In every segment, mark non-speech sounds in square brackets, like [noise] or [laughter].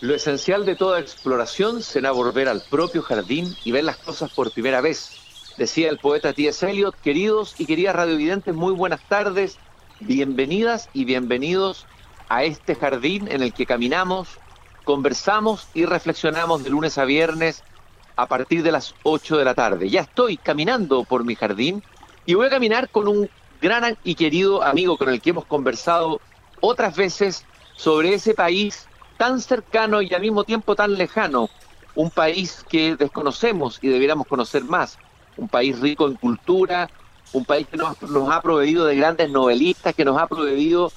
Lo esencial de toda exploración será volver al propio jardín y ver las cosas por primera vez, decía el poeta T.S. Eliot. Queridos y queridas radiovidentes, muy buenas tardes, bienvenidas y bienvenidos a este jardín en el que caminamos, conversamos y reflexionamos de lunes a viernes a partir de las 8 de la tarde. Ya estoy caminando por mi jardín y voy a caminar con un gran y querido amigo con el que hemos conversado otras veces sobre ese país tan cercano y al mismo tiempo tan lejano, un país que desconocemos y debiéramos conocer más, un país rico en cultura, un país que nos, ha proveído de grandes novelistas, que nos ha proveído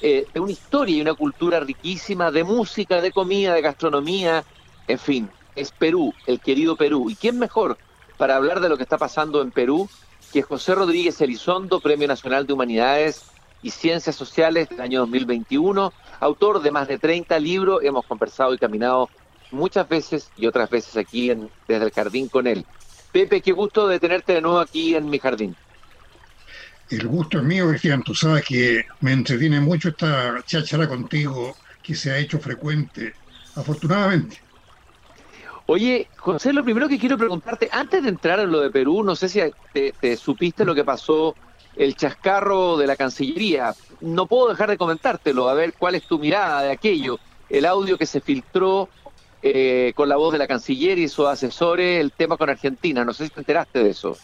eh, de una historia y una cultura riquísima de música, de comida, de gastronomía, en fin, es Perú, el querido Perú. ¿Y quién mejor para hablar de lo que está pasando en Perú que José Rodríguez Elizondo, Premio Nacional de Humanidades y Ciencias Sociales del año 2021, autor de más de 30 libros, hemos conversado y caminado muchas veces y otras veces aquí en, desde el jardín con él. Pepe, qué gusto de tenerte de nuevo aquí en mi jardín. El gusto es mío, Cristian. Tú sabes que me entretiene mucho esta cháchara contigo que se ha hecho frecuente, afortunadamente. Oye, José, lo primero que quiero preguntarte, antes de entrar en lo de Perú, no sé si te, supiste lo que pasó el chascarro de la Cancillería. No puedo dejar de comentártelo, a ver cuál es tu mirada de aquello. El audio que se filtró eh, con la voz de la Canciller y sus asesores, el tema con Argentina. No sé si te enteraste de eso.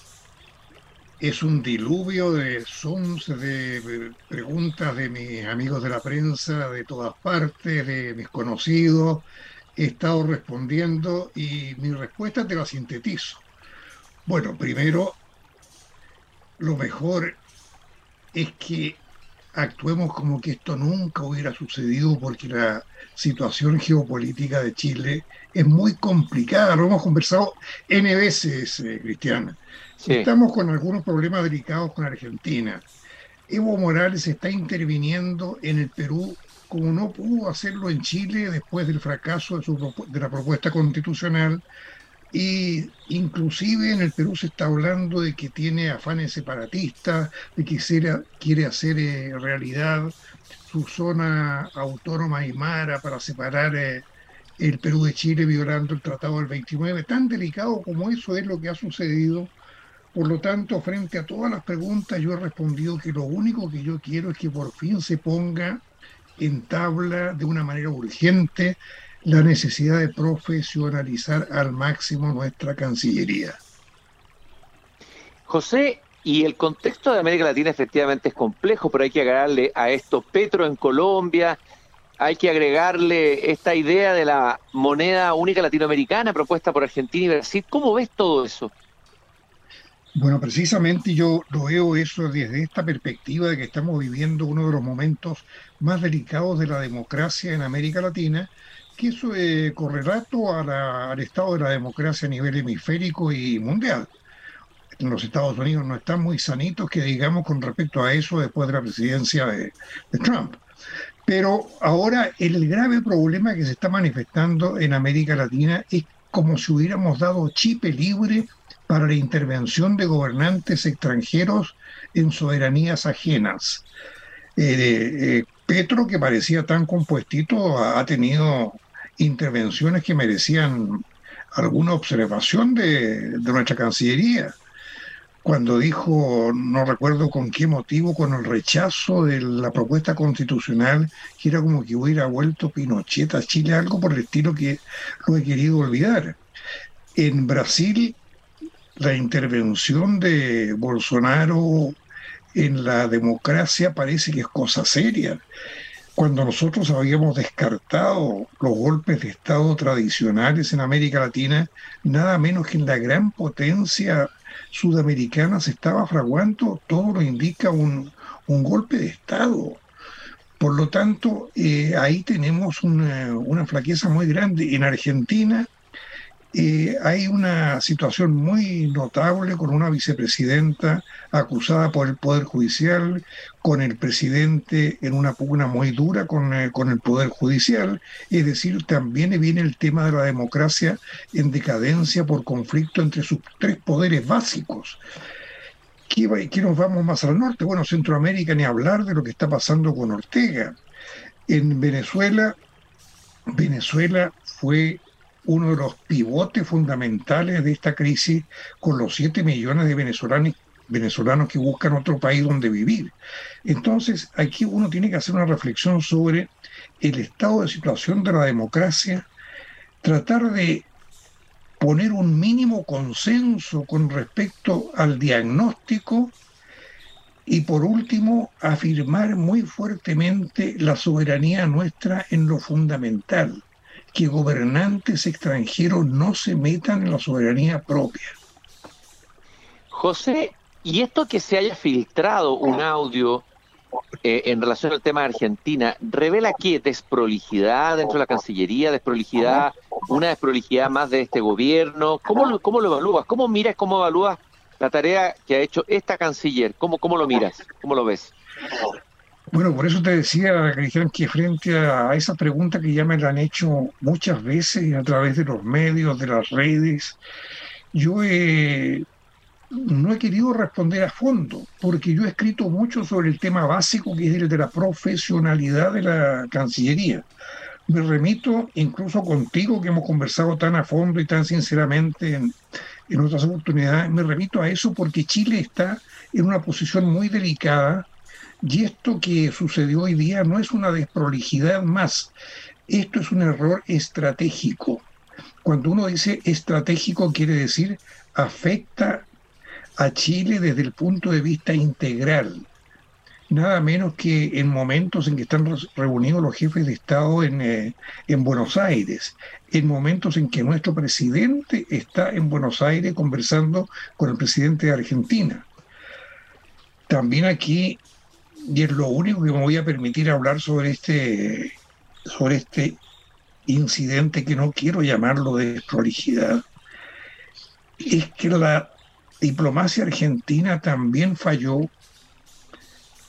Es un diluvio de sons, de preguntas de mis amigos de la prensa, de todas partes, de mis conocidos he estado respondiendo y mi respuesta te la sintetizo. Bueno, primero, lo mejor es que actuemos como que esto nunca hubiera sucedido porque la situación geopolítica de Chile es muy complicada. Lo hemos conversado N veces, eh, Cristiana. Estamos con algunos problemas delicados con Argentina. Evo Morales está interviniendo en el Perú como no pudo hacerlo en Chile después del fracaso de, su, de la propuesta constitucional, y inclusive en el Perú se está hablando de que tiene afanes separatistas, de que quiere hacer eh, realidad su zona autónoma aymara para separar eh, el Perú de Chile violando el Tratado del 29. Tan delicado como eso es lo que ha sucedido. Por lo tanto, frente a todas las preguntas, yo he respondido que lo único que yo quiero es que por fin se ponga entabla de una manera urgente la necesidad de profesionalizar al máximo nuestra Cancillería. José, y el contexto de América Latina efectivamente es complejo, pero hay que agregarle a esto Petro en Colombia, hay que agregarle esta idea de la moneda única latinoamericana propuesta por Argentina y Brasil. ¿Cómo ves todo eso? Bueno, precisamente yo lo veo eso desde esta perspectiva de que estamos viviendo uno de los momentos más delicados de la democracia en América Latina, que eso es correlato al estado de la democracia a nivel hemisférico y mundial. Los Estados Unidos no están muy sanitos, que digamos, con respecto a eso después de la presidencia de, de Trump. Pero ahora el grave problema que se está manifestando en América Latina es como si hubiéramos dado chip libre para la intervención de gobernantes extranjeros en soberanías ajenas. Eh, eh, Petro, que parecía tan compuestito, ha, tenido intervenciones que merecían alguna observación de, nuestra Cancillería. Cuando dijo, no recuerdo con qué motivo, con el rechazo de la propuesta constitucional, que era como que hubiera vuelto Pinochet a Chile, algo por el estilo que lo he querido olvidar. En Brasil la intervención de Bolsonaro en la democracia parece que es cosa seria. Cuando nosotros habíamos descartado los golpes de Estado tradicionales en América Latina, nada menos que en la gran potencia sudamericana se estaba fraguando, todo lo indica un, golpe de Estado. Por lo tanto, eh, ahí tenemos una, una, flaqueza muy grande. En Argentina eh, hay una situación muy notable con una vicepresidenta acusada por el Poder Judicial, con el presidente en una pugna muy dura con, eh, con, el Poder Judicial, es decir, también viene el tema de la democracia en decadencia por conflicto entre sus tres poderes básicos. ¿Qué, qué nos vamos más al norte? Bueno, Centroamérica, ni hablar de lo que está pasando con Ortega. En Venezuela Venezuela fue uno de los pivotes fundamentales de esta crisis con los 7 millones de venezolanos, venezolanos que buscan otro país donde vivir. Entonces, aquí uno tiene que hacer una reflexión sobre el estado de situación de la democracia, tratar de poner un mínimo consenso con respecto al diagnóstico y por último afirmar muy fuertemente la soberanía nuestra en lo fundamental, que gobernantes extranjeros no se metan en la soberanía propia. José, ¿y esto que se haya filtrado un audio eh, en relación al tema de Argentina, ¿revela qué? ¿Desprolijidad dentro de la Cancillería? ¿Desprolijidad? ¿Una desprolijidad más de este gobierno? ¿Cómo lo, cómo lo evalúas? ¿Cómo miras, cómo evalúas la tarea que ha hecho esta canciller? ¿Cómo, cómo lo miras? ¿Cómo lo ves? Bueno, por eso te decía, Cristian, que frente a esa pregunta que ya me la han hecho muchas veces a través de los medios, de las redes, yo no he querido responder a fondo, porque yo he escrito mucho sobre el tema básico que es el de la profesionalidad de la Cancillería. Me remito incluso contigo, que hemos conversado tan a fondo y tan sinceramente en, en otras oportunidades, me remito a eso porque Chile está en una posición muy delicada y esto que sucedió hoy día no es una desprolijidad más, esto es un error estratégico. Cuando uno dice estratégico quiere decir afecta a Chile desde el punto de vista integral. Nada menos que en momentos en que están reunidos los jefes de Estado en, eh, en Buenos Aires, en momentos en que nuestro presidente está en Buenos Aires conversando con el presidente de Argentina. También aquí y es lo único que me voy a permitir hablar sobre este, sobre este incidente que no quiero llamarlo de prolijidad, es que la diplomacia argentina también falló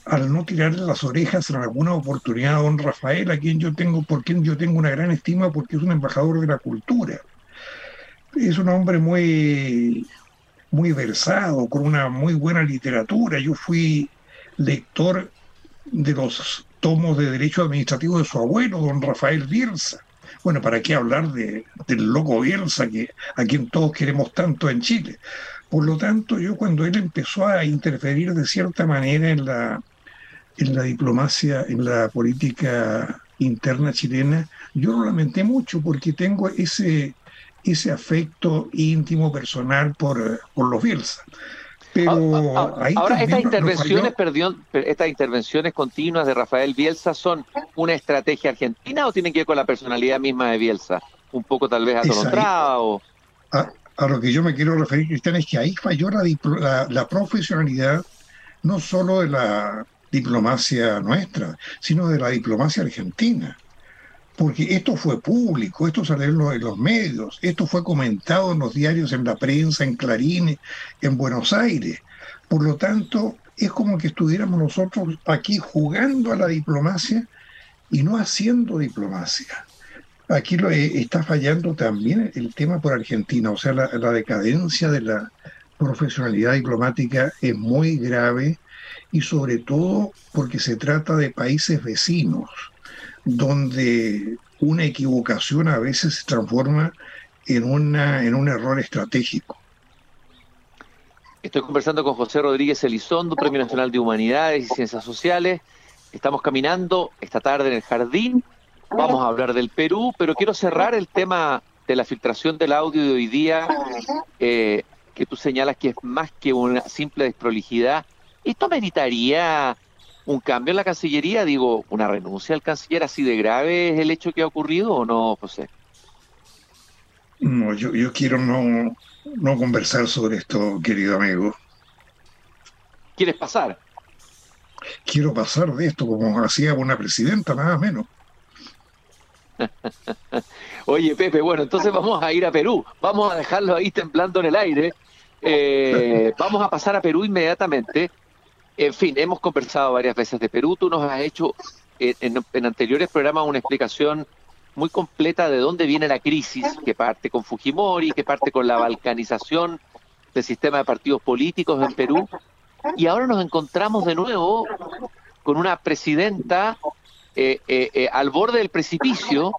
al no tirarle las orejas en alguna oportunidad a don Rafael, a quien yo tengo, por quien yo tengo una gran estima porque es un embajador de la cultura. Es un hombre muy, muy versado, con una muy buena literatura. Yo fui lector de los tomos de derecho administrativo de su abuelo, don Rafael Bielsa. Bueno, ¿para qué hablar de, del loco Bielsa, que, a quien todos queremos tanto en Chile? Por lo tanto, yo cuando él empezó a interferir de cierta manera en la, en la diplomacia, en la política interna chilena, yo lo lamenté mucho porque tengo ese, ese afecto íntimo, personal por, por los Bielsa. Pero ah, ah, ahora estas intervenciones, perdón, estas intervenciones continuas de Rafael Bielsa son una estrategia argentina o tienen que ver con la personalidad misma de Bielsa, un poco tal vez atolondrada A, a, lo que yo me quiero referir, Cristian, es que ahí falló la, la profesionalidad no solo de la diplomacia nuestra, sino de la diplomacia argentina porque esto fue público, esto salió en los, medios, esto fue comentado en los diarios, en la prensa, en Clarín, en Buenos Aires. Por lo tanto, es como que estuviéramos nosotros aquí jugando a la diplomacia y no haciendo diplomacia. Aquí lo, eh, está fallando también el tema por Argentina, o sea, la, la decadencia de la profesionalidad diplomática es muy grave y sobre todo porque se trata de países vecinos donde una equivocación a veces se transforma en, una, en un error estratégico. Estoy conversando con José Rodríguez Elizondo, Premio Nacional de Humanidades y Ciencias Sociales. Estamos caminando esta tarde en el jardín. Vamos a hablar del Perú, pero quiero cerrar el tema de la filtración del audio de hoy día, eh, que tú señalas que es más que una simple desprolijidad. ¿Esto meritaría un cambio en la Cancillería, digo, una renuncia al canciller, así de grave es el hecho que ha ocurrido o no, José? No, yo, yo quiero no, no conversar sobre esto, querido amigo. ¿Quieres pasar? Quiero pasar de esto como hacía una presidenta, nada menos. [laughs] Oye, Pepe, bueno, entonces vamos a ir a Perú. Vamos a dejarlo ahí temblando en el aire. Eh, vamos a pasar a Perú inmediatamente. En fin, hemos conversado varias veces de Perú. Tú nos has hecho eh, en, anteriores programas una explicación muy completa de dónde viene la crisis, que parte con Fujimori, que parte con la balcanización del sistema de partidos políticos en Perú. Y ahora nos encontramos de nuevo con una presidenta eh, eh, al borde del precipicio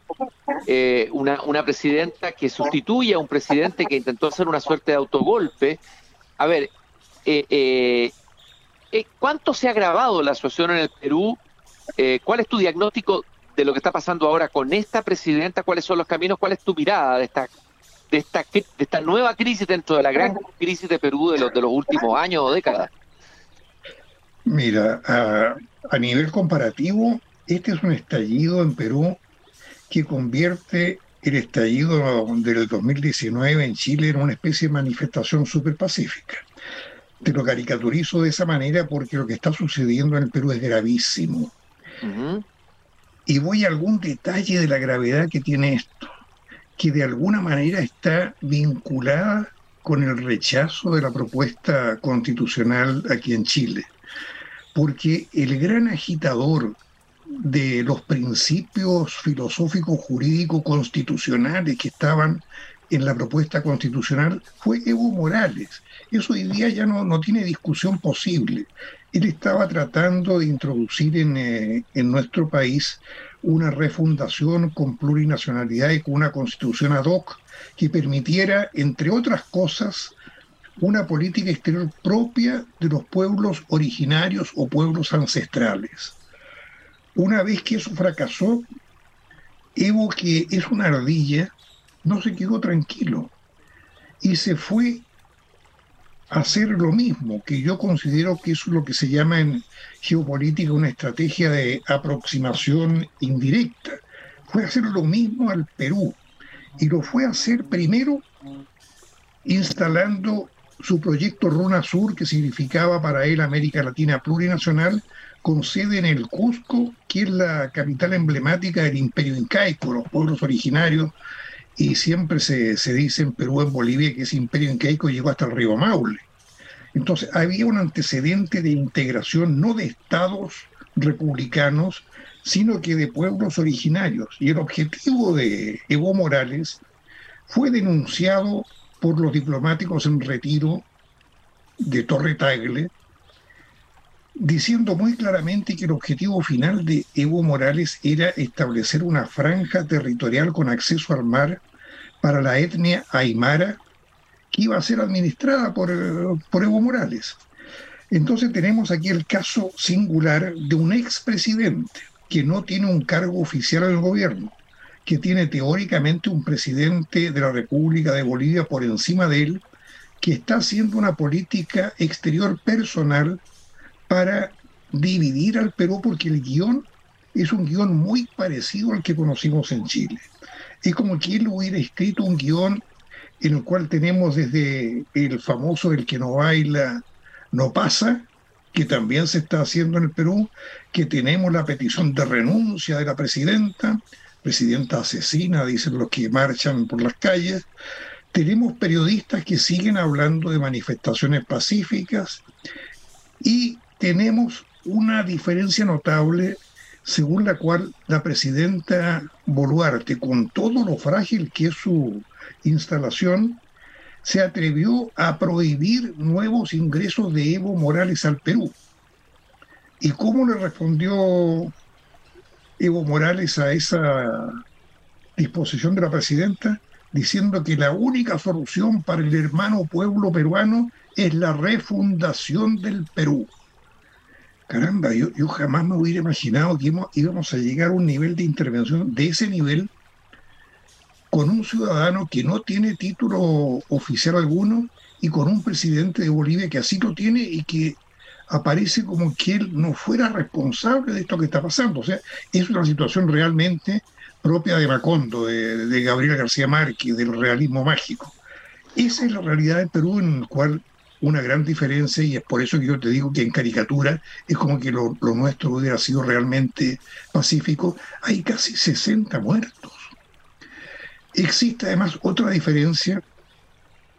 eh, una, presidenta que sustituye a un presidente que intentó hacer una suerte de autogolpe. A ver, eh, ¿cuánto se ha agravado la situación en el Perú? ¿Cuál es tu diagnóstico de lo que está pasando ahora con esta presidenta? ¿Cuáles son los caminos? ¿Cuál es tu mirada de esta de esta, de esta nueva crisis dentro de la gran crisis de Perú de los, de los últimos años o décadas? Mira, a, nivel comparativo, este es un estallido en Perú que convierte el estallido del 2019 en Chile en una especie de manifestación súper pacífica. Te lo caricaturizo de esa manera porque lo que está sucediendo en el Perú es gravísimo. Y voy a algún detalle de la gravedad que tiene esto que de alguna manera está vinculada con el rechazo de la propuesta constitucional aquí en Chile. Porque el gran agitador de los principios filosóficos jurídicos constitucionales que estaban en la propuesta constitucional fue Evo Morales. Eso hoy día ya no, no tiene discusión posible. Él estaba tratando de introducir en, eh, en nuestro país una refundación con plurinacionalidad y con una constitución ad hoc que permitiera, entre otras cosas, una política exterior propia de los pueblos originarios o pueblos ancestrales. Una vez que eso fracasó, Evo, que es una ardilla, no se quedó tranquilo y se fue hacer lo mismo, que yo considero que es lo que se llama en geopolítica una estrategia de aproximación indirecta. Fue hacer lo mismo al Perú y lo fue a hacer primero instalando su proyecto Runa Sur, que significaba para él América Latina plurinacional, con sede en el Cusco, que es la capital emblemática del imperio incaico, los pueblos originarios y siempre se, se dice en Perú, en Bolivia, que ese imperio incaico llegó hasta el río Maule. Entonces, había un antecedente de integración no de estados republicanos, sino que de pueblos originarios. Y el objetivo de Evo Morales fue denunciado por los diplomáticos en retiro de Torre Tagle, diciendo muy claramente que el objetivo final de Evo Morales era establecer una franja territorial con acceso al mar para la etnia aymara que iba a ser administrada por, por Evo Morales. Entonces tenemos aquí el caso singular de un expresidente que no tiene un cargo oficial en el gobierno, que tiene teóricamente un presidente de la República de Bolivia por encima de él, que está haciendo una política exterior personal para dividir al Perú porque el guion es un guion muy parecido al que conocimos en Chile. Es como que él hubiera escrito un guion en el cual tenemos desde el famoso El que no baila no pasa, que también se está haciendo en el Perú, que tenemos la petición de renuncia de la presidenta, presidenta asesina, dicen los que marchan por las calles, tenemos periodistas que siguen hablando de manifestaciones pacíficas y tenemos una diferencia notable según la cual la presidenta Boluarte, con todo lo frágil que es su instalación, se atrevió a prohibir nuevos ingresos de Evo Morales al Perú. ¿Y cómo le respondió Evo Morales a esa disposición de la presidenta? Diciendo que la única solución para el hermano pueblo peruano es la refundación del Perú. Caramba, yo, jamás me hubiera imaginado que íbamos a llegar a un nivel de intervención de ese nivel con un ciudadano que no tiene título oficial alguno y con un presidente de Bolivia que así lo tiene y que aparece como que él no fuera responsable de esto que está pasando. O sea, es una situación realmente propia de Macondo, de, Gabriel García Márquez, del realismo mágico. Esa es la realidad del Perú en la cual una gran diferencia, y es por eso que yo te digo que en caricatura es como que lo, nuestro hubiera sido realmente pacífico, hay casi 60 muertos. Existe además otra diferencia,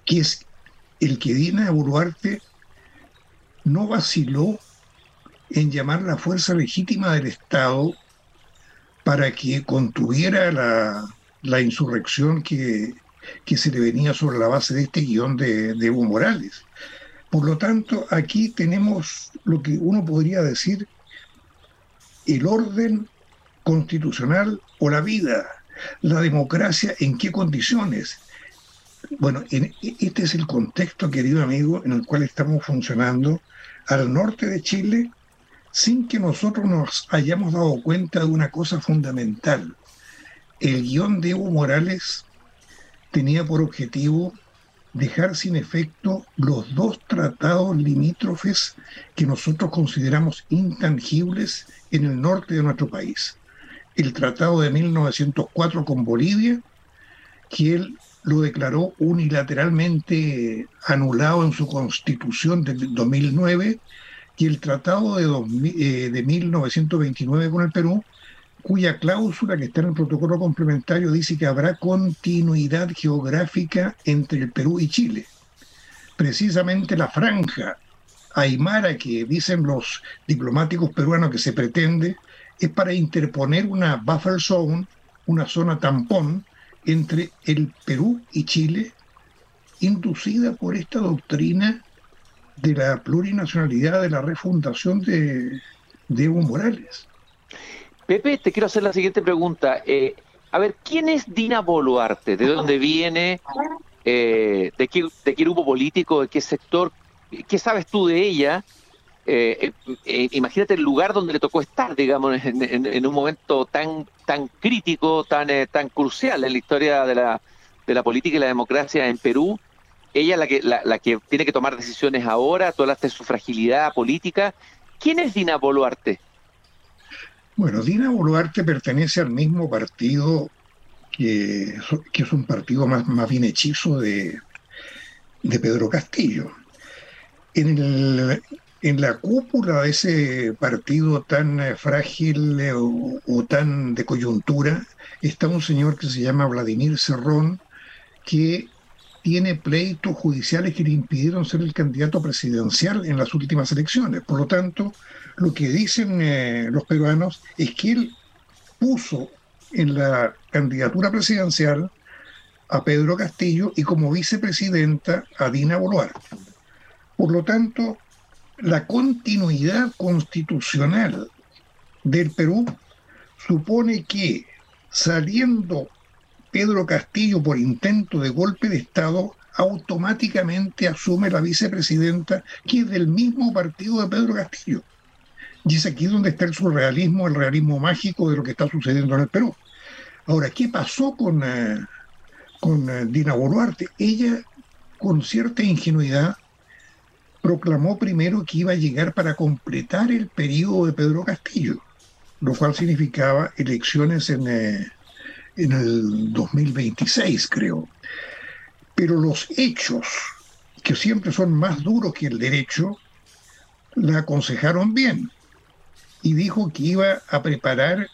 que es el que Dina Boluarte no vaciló en llamar la fuerza legítima del Estado para que contuviera la, insurrección que, se le venía sobre la base de este guion de Evo Morales. Por lo tanto, aquí tenemos lo que uno podría decir el orden constitucional o la vida ¿La democracia en qué condiciones? Bueno, en, este es el contexto, querido amigo, en el cual estamos funcionando al norte de Chile sin que nosotros nos hayamos dado cuenta de una cosa fundamental. El guion de Evo Morales tenía por objetivo dejar sin efecto los dos tratados limítrofes que nosotros consideramos intangibles en el norte de nuestro país. El tratado de 1904 con Bolivia, que él lo declaró unilateralmente anulado en su constitución del 2009, y el tratado de, de 1929 con el Perú, cuya cláusula que está en el protocolo complementario dice que habrá continuidad geográfica entre el Perú y Chile. Precisamente la franja aymara que dicen los diplomáticos peruanos que se pretende es para interponer una buffer zone, una zona tampón entre el Perú y Chile, inducida por esta doctrina de la plurinacionalidad de la refundación de, de Evo Morales. Pepe, te quiero hacer la siguiente pregunta. Eh, a ver, ¿quién es Dina Boluarte? ¿De dónde [laughs] viene? Eh, ¿de, qué, ¿De qué grupo político? ¿De qué sector? ¿Qué sabes tú de ella? Eh, imagínate el lugar donde le tocó estar, digamos, en, un momento tan tan crítico, tan tan crucial en la historia de la, de la política y la democracia en Perú. Ella es la que, la, la que tiene que tomar decisiones ahora, tú hablaste de su fragilidad política. ¿Quién es Dina Boluarte? Bueno, Dina Boluarte pertenece al mismo partido que, es un partido más, más bien hechizo de, de Pedro Castillo. En, la cúpula de ese partido tan eh, frágil eh, o, tan de coyuntura está un señor que se llama Vladimir Cerrón, que tiene pleitos judiciales que le impidieron ser el candidato presidencial en las últimas elecciones. Por lo tanto, lo que dicen eh, los peruanos es que él puso en la candidatura presidencial a Pedro Castillo y como vicepresidenta a Dina Boluarte. Por lo tanto, la continuidad constitucional del Perú supone que saliendo Pedro Castillo por intento de golpe de Estado, automáticamente asume la vicepresidenta, que es del mismo partido de Pedro Castillo. Y es aquí donde está el surrealismo, el realismo mágico de lo que está sucediendo en el Perú. Ahora, ¿qué pasó con, eh, con eh, Dina Boluarte? Ella, con cierta ingenuidad, proclamó primero que iba a llegar para completar el periodo de Pedro Castillo, lo cual significaba elecciones en, eh, en el 2026, creo. Pero los hechos, que siempre son más duros que el derecho, la aconsejaron bien y dijo que iba a preparar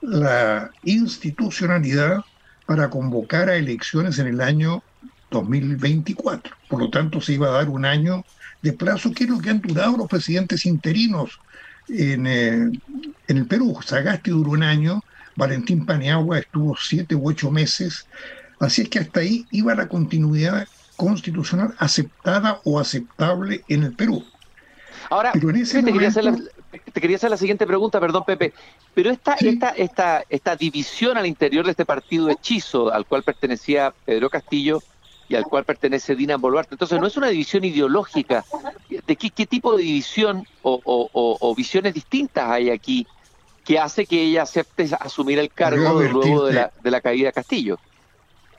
la institucionalidad para convocar a elecciones en el año 2024. Por lo tanto, se iba a dar un año de plazo, que es lo que han durado los presidentes interinos en, eh, en el Perú. Sagasti duró un año, Valentín Paniagua estuvo siete u ocho meses, así es que hasta ahí iba la continuidad constitucional aceptada o aceptable en el Perú. Ahora, Pero en ese te, quería hacer la, te, quería hacer la, siguiente pregunta, perdón Pepe, pero esta, esta, esta, esta división al interior de este partido hechizo al cual pertenecía Pedro Castillo y al cual pertenece Dina Boluarte, entonces no es una división ideológica, ¿de qué, qué tipo de división o, o visiones distintas hay aquí que hace que ella acepte asumir el cargo luego de la, de la caída de Castillo.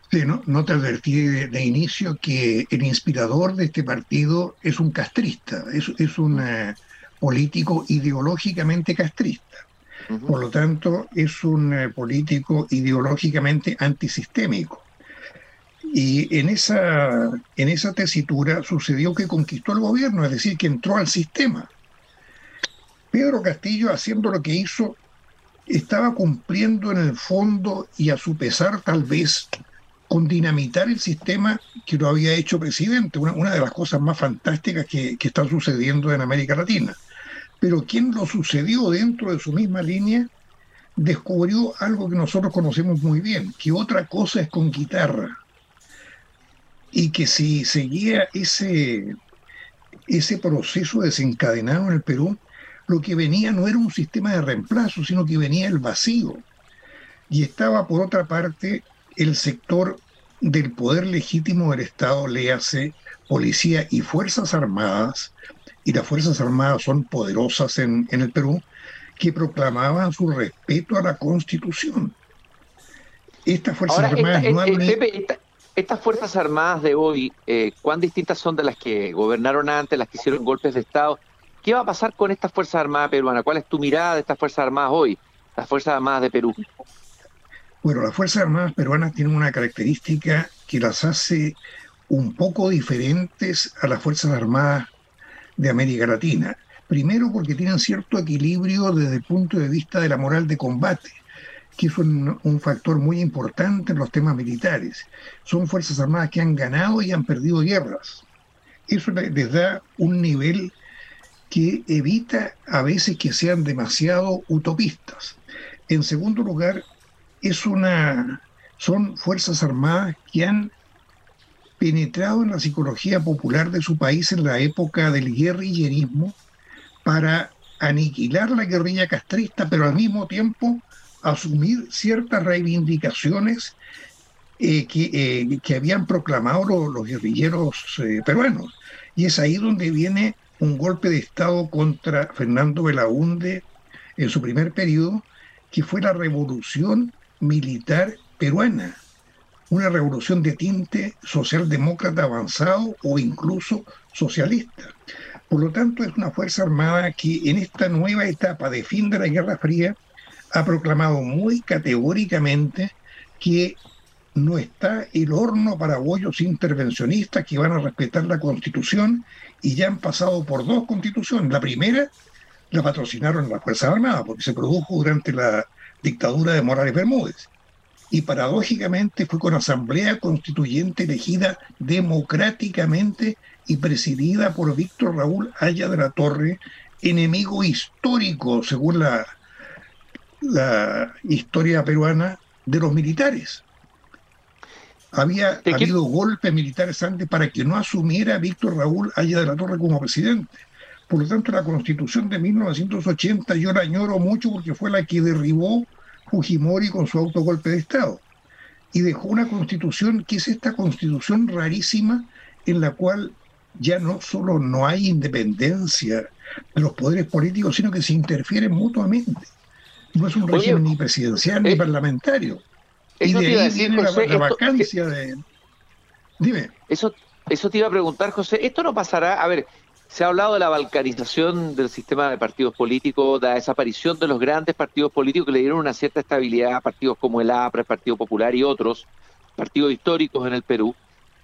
Sí, no, no te advertí de, inicio que el inspirador de este partido es un castrista, es, es un eh, político ideológicamente castrista. Por lo tanto, es un eh, político ideológicamente antisistémico. Y en esa, en esa tesitura sucedió que conquistó el gobierno, es decir, que entró al sistema. Pedro Castillo, haciendo lo que hizo, estaba cumpliendo en el fondo y a su pesar tal vez con dinamitar el sistema que lo había hecho presidente, una, de las cosas más fantásticas que, que están sucediendo en América Latina. Pero quien lo sucedió dentro de su misma línea descubrió algo que nosotros conocemos muy bien, que otra cosa es con guitarra. Y que si seguía ese, ese proceso desencadenado en el Perú, lo que venía no era un sistema de reemplazo, sino que venía el vacío. y estaba por otra parte el sector del poder legítimo del Estado, le hace policía y fuerzas armadas, y las fuerzas armadas son poderosas en, en el Perú, que proclamaban su respeto a la Constitución. Estas Fuerzas Armadas eh, estas Fuerzas Armadas de hoy, eh, ¿cuán distintas son de las que gobernaron antes, las que hicieron golpes de Estado? ¿Qué va a pasar con estas Fuerzas Armadas peruanas? ¿Cuál es tu mirada de estas Fuerzas Armadas hoy, las Fuerzas Armadas de Perú? Bueno, las Fuerzas Armadas peruanas tienen una característica que las hace un poco diferentes a las Fuerzas Armadas de América Latina. Primero porque tienen cierto equilibrio desde el punto de vista de la moral de combate que es un, factor muy importante en los temas militares. Son Fuerzas Armadas que han ganado y han perdido guerras. Eso les da un nivel que evita a veces que sean demasiado utopistas. En segundo lugar, es una, son Fuerzas Armadas que han penetrado en la psicología popular de su país en la época del guerrillerismo para aniquilar la guerrilla castrista, pero al mismo tiempo asumir ciertas reivindicaciones eh, eh, que, habían proclamado los, guerrilleros eh, peruanos. Y es ahí donde viene un golpe de Estado contra Fernando Belaunde en su primer periodo, que fue la revolución militar peruana, una revolución de tinte socialdemócrata avanzado o incluso socialista. Por lo tanto, es una Fuerza Armada que en esta nueva etapa de fin de la Guerra Fría ha proclamado muy categóricamente que no está el horno para bollos intervencionistas que van a respetar la constitución y ya han pasado por dos constituciones. La primera la patrocinaron las Fuerzas Armadas porque se produjo durante la dictadura de Morales Bermúdez. Y paradójicamente fue con asamblea constituyente elegida democráticamente y presidida por Víctor Raúl Haya de la Torre, enemigo histórico, según la la historia peruana de los militares. Había habido golpes militares antes para que no asumiera Víctor Raúl Haya de la Torre como presidente. Por lo tanto, la constitución de 1980 yo la añoro mucho porque fue la que derribó Fujimori con su autogolpe de Estado. Y dejó una constitución que es esta constitución rarísima en la cual ya no solo no hay independencia de los poderes políticos, sino que se interfieren mutuamente. No es un régimen ni presidencial ni eh, parlamentario. Y de ahí viene la, vacancia de... Dime. Eso, eso te iba a preguntar, José. Esto no pasará... A ver, se ha hablado de la balcanización del sistema de partidos políticos, de la desaparición de los grandes partidos políticos que le dieron una cierta estabilidad a partidos como el APRA, el Partido Popular y otros, partidos históricos en el Perú.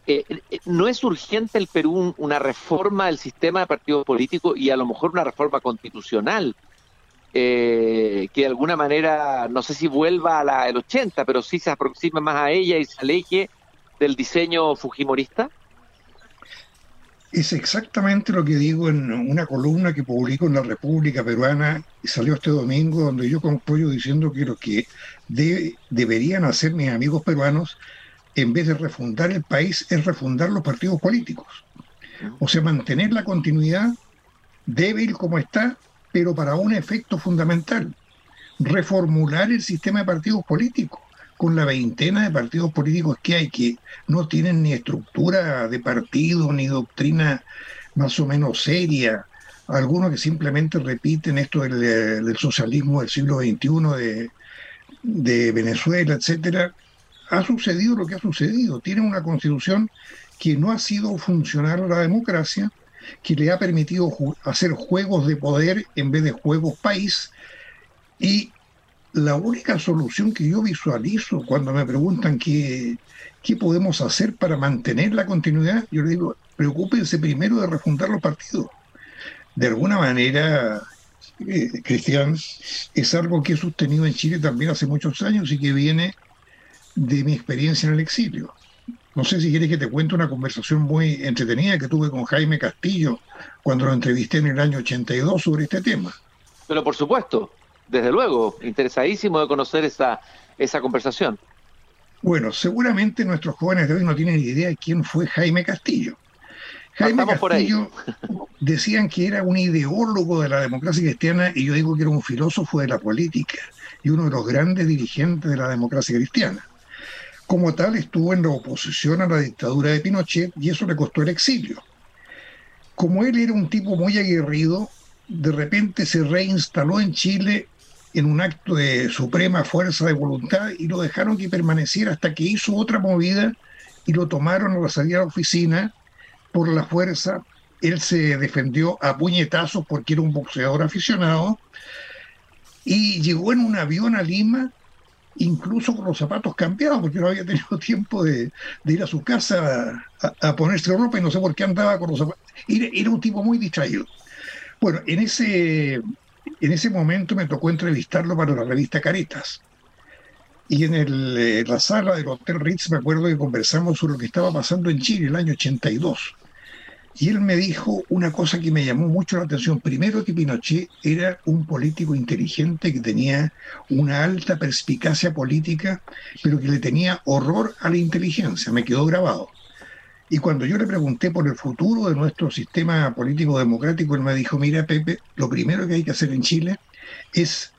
Eh, eh, ¿No es urgente el Perú una reforma del sistema de partidos políticos y a lo mejor una reforma constitucional eh, que de alguna manera, no sé si vuelva a la del 80, pero sí se aproxime más a ella y se aleje del diseño fujimorista? Es exactamente lo que digo en una columna que publico en la República Peruana y salió este domingo, donde yo concluyo diciendo que lo que deberían hacer mis amigos peruanos, en vez de refundar el país, es refundar los partidos políticos. O sea, mantener la continuidad débil como está, pero para un efecto fundamental, reformular el sistema de partidos políticos con la veintena de partidos políticos que hay que no tienen ni estructura de partido ni doctrina más o menos seria, algunos que simplemente repiten esto del, socialismo del siglo XXI de, Venezuela, etcétera, ha sucedido lo que ha sucedido. Tienen una constitución que no ha sido funcional a la democracia, que le ha permitido hacer juegos de poder en vez de juegos país. Y la única solución que yo visualizo cuando me preguntan qué, qué podemos hacer para mantener la continuidad, yo le digo, preocúpense primero de refundar los partidos. De alguna manera, eh, Cristian, es algo que he sostenido en Chile también hace muchos años y que viene de mi experiencia en el exilio. No sé si quieres que te cuente una conversación muy entretenida que tuve con Jaime Castillo cuando lo entrevisté en el año 82 sobre este tema. Pero por supuesto, desde luego, interesadísimo de conocer esa, esa conversación. Bueno, seguramente nuestros jóvenes de hoy no tienen idea de quién fue Jaime Castillo. Jaime Castillo decían que era un ideólogo de la democracia cristiana y yo digo que era un filósofo de la política y uno de los grandes dirigentes de la democracia cristiana. Como tal, estuvo en la oposición a la dictadura de Pinochet y eso le costó el exilio. Como él era un tipo muy aguerrido, de repente se reinstaló en Chile en un acto de suprema fuerza de voluntad y lo dejaron que permaneciera hasta que hizo otra movida y lo tomaron a la salida de la oficina por la fuerza. Él se defendió a puñetazos porque era un boxeador aficionado y llegó en un avión a Lima incluso con los zapatos cambiados, porque no había tenido [laughs] tiempo de, ir a su casa a, ponerse ropa y no sé por qué andaba con los zapatos. Era, un tipo muy distraído. Bueno, en ese, en ese momento me tocó entrevistarlo para la revista Caritas. Y en, en la sala del Hotel Ritz me acuerdo que conversamos sobre lo que estaba pasando en Chile el año 82. Y él me dijo una cosa que me llamó mucho la atención. Primero que Pinochet era un político inteligente que tenía una alta perspicacia política, pero que le tenía horror a la inteligencia. Me quedó grabado. Y cuando yo le pregunté por el futuro de nuestro sistema político democrático, él me dijo, mira Pepe, lo primero que hay que hacer en Chile es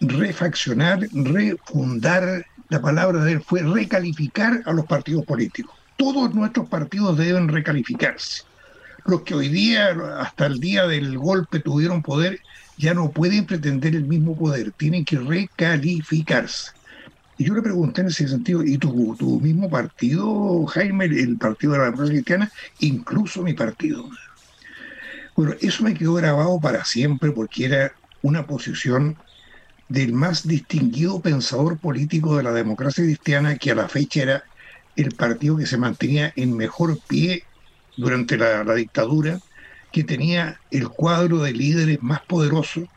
refaccionar, refundar, la palabra de él fue recalificar a los partidos políticos todos nuestros partidos deben recalificarse. Los que hoy día, hasta el día del golpe, tuvieron poder, ya no pueden pretender el mismo poder, tienen que recalificarse. Y yo le pregunté en ese sentido, ¿y tu, tu mismo partido, Jaime, el Partido de la Democracia Cristiana, incluso mi partido? Bueno, eso me quedó grabado para siempre porque era una posición del más distinguido pensador político de la democracia cristiana que a la fecha era el partido que se mantenía en mejor pie durante la, dictadura, que tenía el cuadro de líderes más poderoso.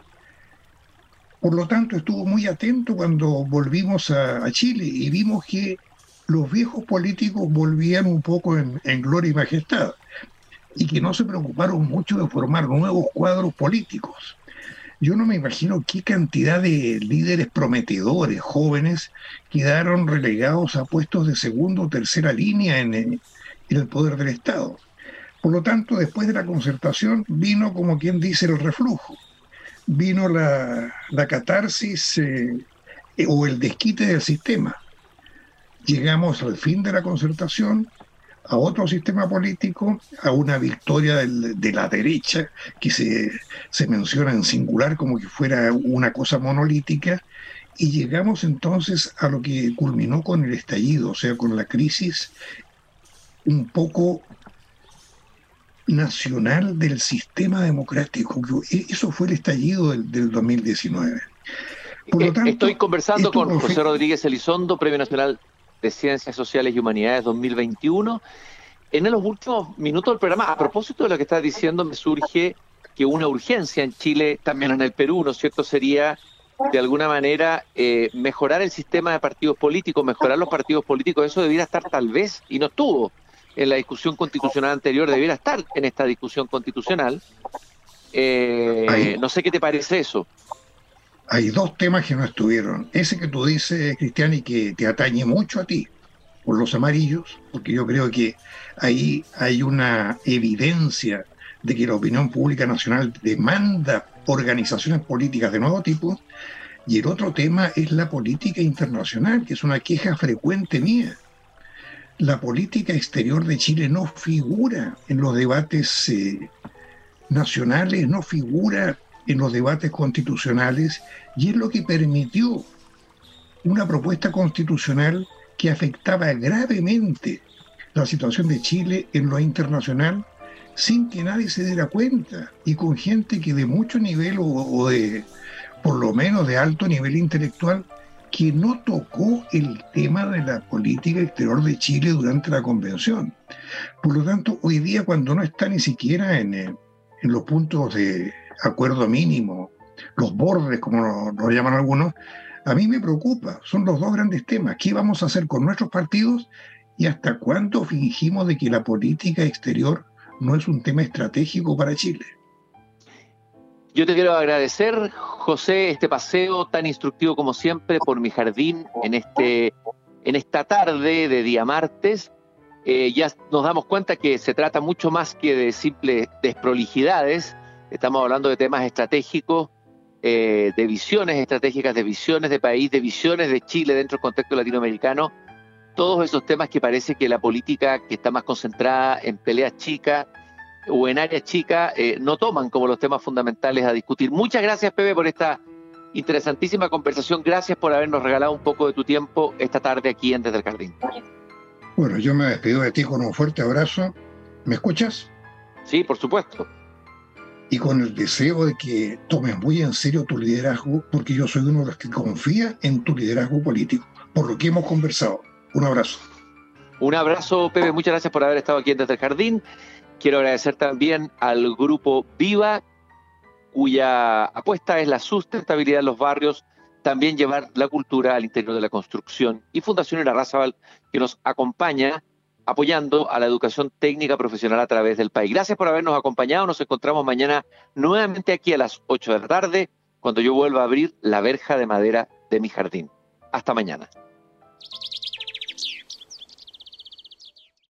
Por lo tanto, estuvo muy atento cuando volvimos a, Chile y vimos que los viejos políticos volvían un poco en, gloria y majestad y que no se preocuparon mucho de formar nuevos cuadros políticos. Yo no me imagino qué cantidad de líderes prometedores, jóvenes, quedaron relegados a puestos de segunda o tercera línea en, el poder del Estado. Por lo tanto, después de la concertación vino, como quien dice, el reflujo. Vino la, catarsis eh, o el desquite del sistema. Llegamos al fin de la concertación, a otro sistema político, a una victoria de la derecha, que se, se menciona en singular como que fuera una cosa monolítica, y llegamos entonces a lo que culminó con el estallido, o sea, con la crisis un poco nacional del sistema democrático. Eso fue el estallido del, del 2019. Por lo eh, tanto, Estoy conversando con José Rodríguez Elizondo, Premio Nacional de Ciencias Sociales y Humanidades 2021. En los últimos minutos del programa, a propósito de lo que estás diciendo, me surge que una urgencia en Chile, también en el Perú, ¿no es cierto?, sería de alguna manera eh, mejorar el sistema de partidos políticos, mejorar los partidos políticos, eso debiera estar tal vez, y no estuvo en la discusión constitucional anterior, debiera estar en esta discusión constitucional. Eh, no sé qué te parece eso hay dos temas que no estuvieron. Ese que tú dices, Cristian, y que te atañe mucho a ti, por los amarillos, porque yo creo que ahí hay una evidencia de que la opinión pública nacional demanda organizaciones políticas de nuevo tipo. Y el otro tema es la política internacional, que es una queja frecuente mía. La política exterior de Chile no figura en los debates eh, nacionales, no figura en los debates constitucionales y es lo que permitió una propuesta constitucional que afectaba gravemente la situación de Chile en lo internacional sin que nadie se diera cuenta y con gente que de mucho nivel o, de por lo menos de alto nivel intelectual que no tocó el tema de la política exterior de Chile durante la convención. Por lo tanto, hoy día cuando no está ni siquiera en, en los puntos de acuerdo mínimo, los bordes, como lo, llaman algunos, a mí me preocupa. Son los dos grandes temas. ¿Qué vamos a hacer con nuestros partidos y hasta cuándo fingimos de que la política exterior no es un tema estratégico para Chile? Yo te quiero agradecer, José, este paseo tan instructivo como siempre por mi jardín en, este, en esta tarde de día martes. Eh, ya nos damos cuenta que se trata mucho más que de simples desprolijidades, estamos hablando de temas estratégicos, eh, de visiones estratégicas, de visiones de país, de visiones de Chile dentro del contexto latinoamericano, todos esos temas que parece que la política que está más concentrada en peleas chicas o en áreas chicas eh, no toman como los temas fundamentales a discutir. Muchas gracias, Pepe, por esta interesantísima conversación. Gracias por habernos regalado un poco de tu tiempo esta tarde aquí en Desde el Jardín. Bueno, yo me despido de ti con un fuerte abrazo. ¿Me escuchas? Sí, por supuesto. Y con el deseo de que tomes muy en serio tu liderazgo, porque yo soy uno de los que confía en tu liderazgo político, por lo que hemos conversado. Un abrazo. Un abrazo, Pepe. Muchas gracias por haber estado aquí en Desde el Jardín. Quiero agradecer también al grupo Viva, cuya apuesta es la sustentabilidad de los barrios, también llevar la cultura al interior de la construcción. Y Fundación Irarrázaval, que nos acompaña apoyando a la educación técnica profesional a través del país. Gracias por habernos acompañado. Nos encontramos mañana nuevamente aquí a las 8 de la tarde, cuando yo vuelva a abrir la verja de madera de mi jardín. Hasta mañana.